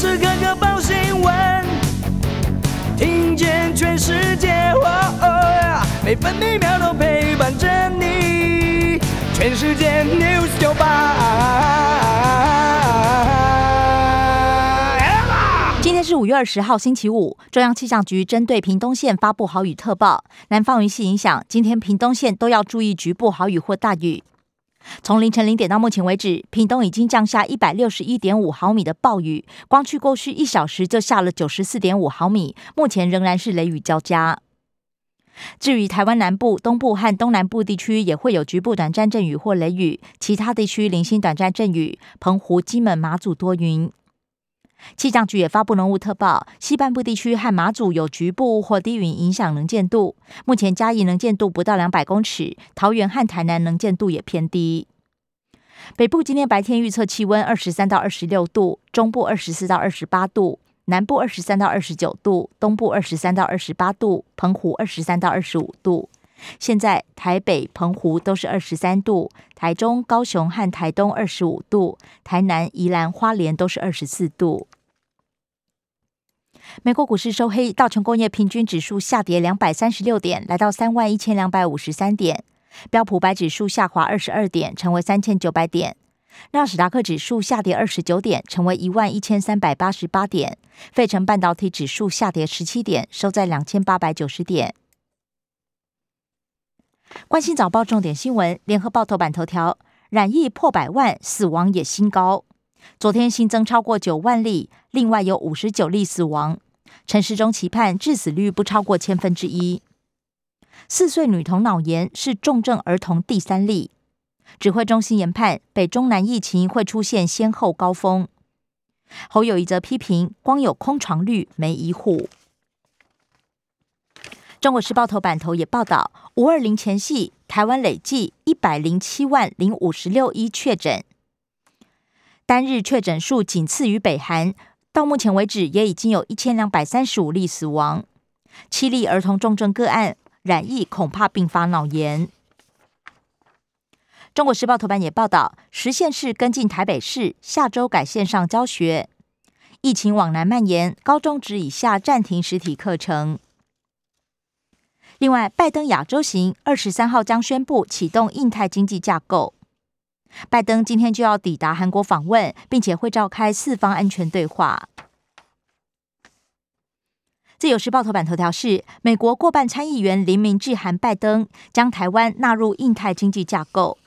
时刻刻报新闻，听见全世界，每分每秒都陪伴着你。全世界 news 九八。今天是五月二十号，星期五。中央气象局针对屏东县发布豪雨特报，南方云系影响，今天屏东县都要注意局部豪雨或大雨。从凌晨零点到目前为止，屏东已经降下一百六十一点五毫米的暴雨，光去过去一小时就下了九十四点五毫米，目前仍然是雷雨交加。至于台湾南部、东部和东南部地区，也会有局部短暂阵雨或雷雨，其他地区零星短暂阵雨。澎湖、金门、马祖多云。气象局也发布浓雾特报，西半部地区和马祖有局部或低云影响能见度。目前嘉义能见度不到两百公尺，桃园和台南能见度也偏低。北部今天白天预测气温二十三到二十六度，中部二十四到二十八度，南部二十三到二十九度，东部二十三到二十八度，澎湖二十三到二十五度。现在台北、澎湖都是二十三度，台中、高雄和台东二十五度，台南、宜兰花莲都是二十四度。美国股市收黑，道琼工业平均指数下跌两百三十六点，来到三万一千两百五十三点；标普白指数下滑二十二点，成为三千九百点；纳斯达克指数下跌二十九点，成为一万一千三百八十八点；费城半导体指数下跌十七点，收在两千八百九十点。关心早报重点新闻，联合报头版头条：染疫破百万，死亡也新高。昨天新增超过九万例，另外有五十九例死亡。陈时中期盼致死率不超过千分之一。四岁女童脑炎是重症儿童第三例。指挥中心研判北中南疫情会出现先后高峰。侯友谊则批评光有空床率没医护。中国时报头版头也报道，五二零前夕，台湾累计一百零七万零五十六一确诊，单日确诊数仅次于北韩。到目前为止，也已经有一千两百三十五例死亡，七例儿童重症个案染疫，恐怕并发脑炎。中国时报头版也报道，十县市跟进台北市，下周改线上教学。疫情往南蔓延，高中职以下暂停实体课程。另外，拜登亚洲行二十三号将宣布启动印太经济架构。拜登今天就要抵达韩国访问，并且会召开四方安全对话。自由时报头版头条是：美国过半参议员林明致函拜登，将台湾纳入印太经济架构，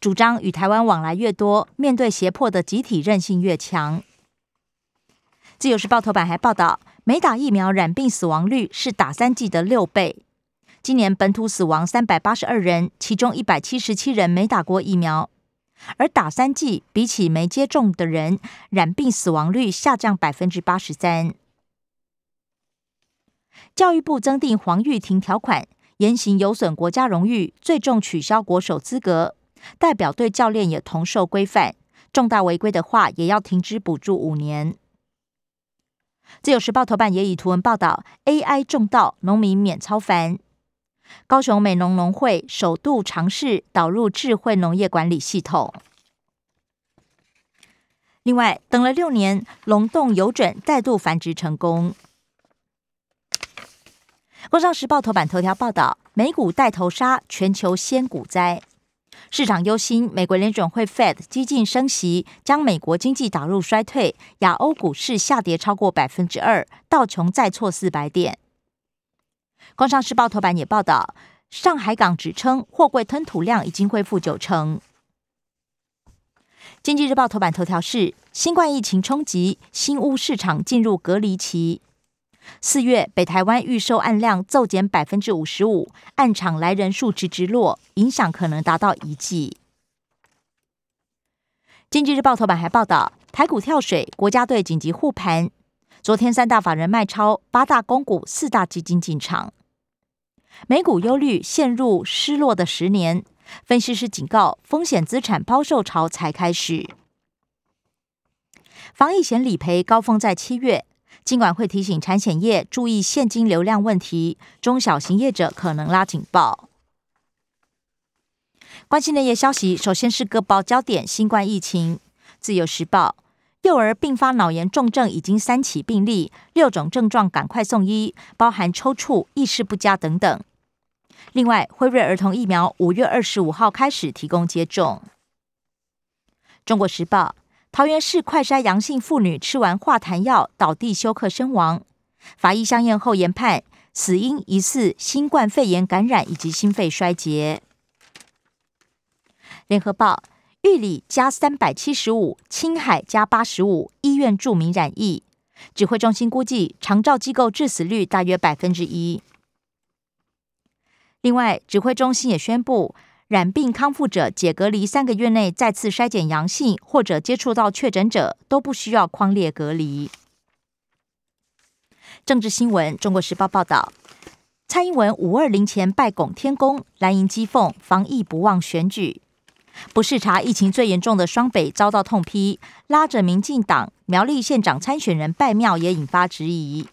主张与台湾往来越多，面对胁迫的集体韧性越强。自由时报头版还报道，没打疫苗染病死亡率是打三剂的六倍。今年本土死亡三百八十二人，其中一百七十七人没打过疫苗，而打三剂比起没接种的人，染病死亡率下降百分之八十三。教育部增订黄玉婷条款，言行有损国家荣誉，最重取消国手资格，代表队教练也同受规范，重大违规的话也要停止补助五年。自由时报头版也以图文报道，AI 种稻，农民免操烦。高雄美农农会首度尝试导入智慧农业管理系统。另外，等了六年，龙洞有准再度繁殖成功。工商时报头版头条报道：美股带头杀，全球先股灾。市场忧心美国联准会 Fed 激进升息，将美国经济导入衰退。亚欧股市下跌超过百分之二，道琼再挫四百点。《工商时报》头版也报道，上海港指称货柜吞吐量已经恢复九成。《经济日报》头版头条是：新冠疫情冲击新屋市场进入隔离期。四月北台湾预售案量骤减百分之五十五，案场来人数直直落，影响可能达到一季。《经济日报》头版还报道，台股跳水，国家队紧急护盘。昨天三大法人卖超，八大公股、四大基金进场。美股忧虑陷入失落的十年，分析师警告，风险资产抛售潮才开始。防疫险理赔高峰在七月，尽管会提醒产险业注意现金流量问题，中小型业者可能拉警报。关心内页消息，首先是各报焦点：新冠疫情，自由时报。幼儿并发脑炎重症已经三起病例，六种症状赶快送医，包含抽搐、意识不佳等等。另外，辉瑞儿童疫苗五月二十五号开始提供接种。中国时报：桃园市快筛阳性妇女吃完化痰药倒地休克身亡，法医相验后研判死因疑似新冠肺炎感染以及心肺衰竭。联合报：玉里加三百七十五，青海加八十五，医院著名染疫，指挥中心估计长照机构致死率大约百分之一。另外，指挥中心也宣布，染病康复者解隔离三个月内再次筛检阳性或者接触到确诊者，都不需要框列隔离。政治新闻：中国时报报道，蔡英文五二零前拜拱天宫，蓝营讥讽防疫不忘选举。不视察疫情最严重的双北遭到痛批，拉着民进党苗栗县长参选人拜庙也引发质疑。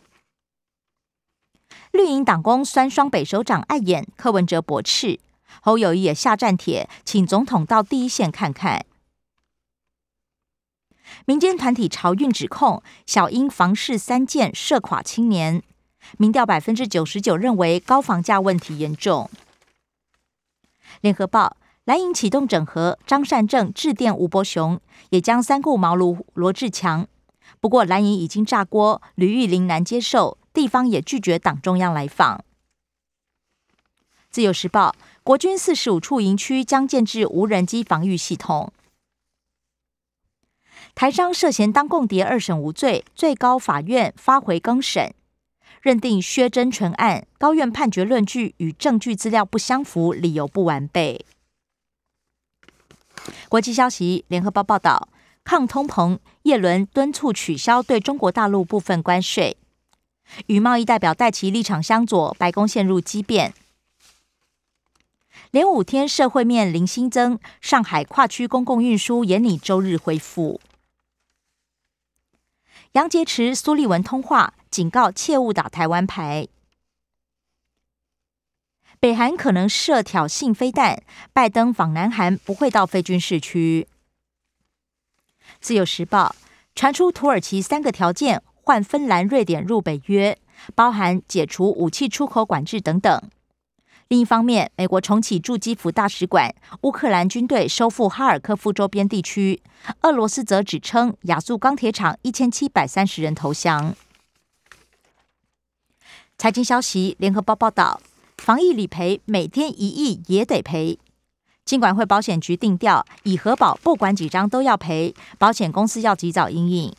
绿营党工酸双北首长碍眼，柯文哲驳斥，侯友谊也下战帖，请总统到第一线看看。民间团体潮运指控小英房市三件射垮青年，民调百分之九十九认为高房价问题严重。联合报蓝营启动整合，张善政致电吴伯雄，也将三顾茅庐罗志强。不过蓝营已经炸锅，吕玉玲难接受。地方也拒绝党中央来访。自由时报：国军四十五处营区将建置无人机防御系统。台商涉嫌当共谍二审无罪，最高法院发回更审，认定薛真纯案高院判决论据与证据资料不相符，理由不完备。国际消息：联合报报道，抗通膨，叶伦敦促取消对中国大陆部分关税。与贸易代表戴奇立场相左，白宫陷入激辩。连五天社会面零新增，上海跨区公共运输也拟周日恢复。杨洁篪、苏利文通话，警告切勿打台湾牌。北韩可能设挑衅飞弹，拜登访南韩不会到非军事区。自由时报传出土耳其三个条件。换芬兰、瑞典入北约，包含解除武器出口管制等等。另一方面，美国重启驻基辅大使馆，乌克兰军队收复哈尔科夫周边地区。俄罗斯则指称亚速钢铁厂一千七百三十人投降。财经消息：联合报报道，防疫理赔每天一亿也得赔。金管会保险局定调，以核保不管几张都要赔，保险公司要及早应应。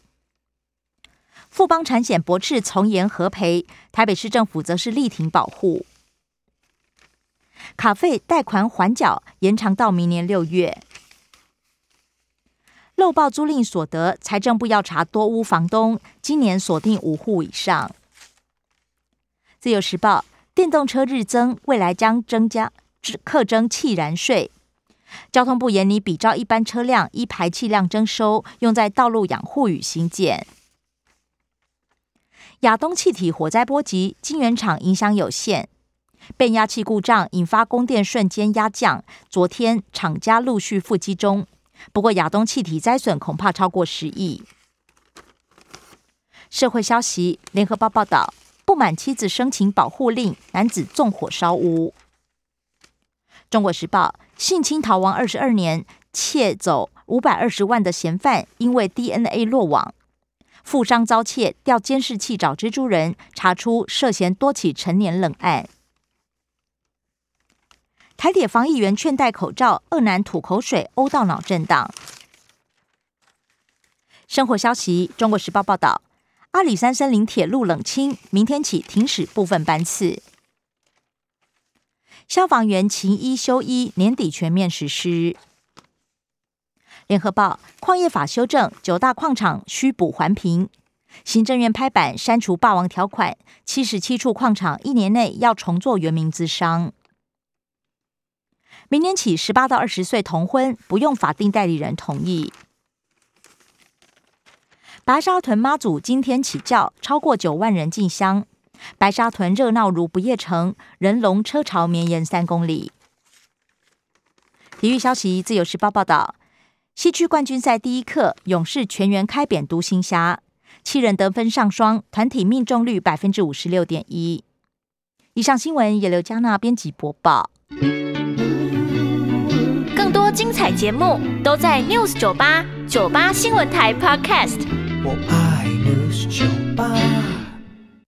富邦产险驳斥从严核赔，台北市政府则是力挺保护。卡费贷款缓缴延长到明年六月。漏报租赁所得，财政部要查多屋房东，今年锁定五户以上。自由时报，电动车日增，未来将增加课征气燃税。交通部严拟比照一般车辆依排气量征收，用在道路养护与新建。亚东气体火灾波及，晶圆厂影响有限。变压器故障引发供电瞬间压降，昨天厂家陆续复机中。不过亚东气体灾损恐怕超过十亿。社会消息：联合报报道，不满妻子申请保护令，男子纵火烧屋。中国时报：性侵逃亡二十二年，窃走五百二十万的嫌犯，因为 DNA 落网。富商遭窃，调监视器找蜘蛛人，查出涉嫌多起成年冷案。台铁防疫员劝戴口罩，恶男吐口水，殴到脑震荡。生活消息：中国时报报道，阿里山森林铁路冷清，明天起停驶部分班次。消防员勤一休一，年底全面实施。联合报矿业法修正，九大矿场需补环评。行政院拍板删除霸王条款，七十七处矿场一年内要重做原名资商。明年起，十八到二十岁同婚不用法定代理人同意。白沙屯妈祖今天起轿，超过九万人进香。白沙屯热闹如不夜城，人龙车潮绵延三公里。体育消息，自由时报报道。西区冠军赛第一课，勇士全员开扁独行侠，七人得分上双，团体命中率百分之五十六点一。以上新闻由刘嘉娜编辑播报。更多精彩节目都在 News 九八九八新闻台 Podcast。我爱的是酒吧。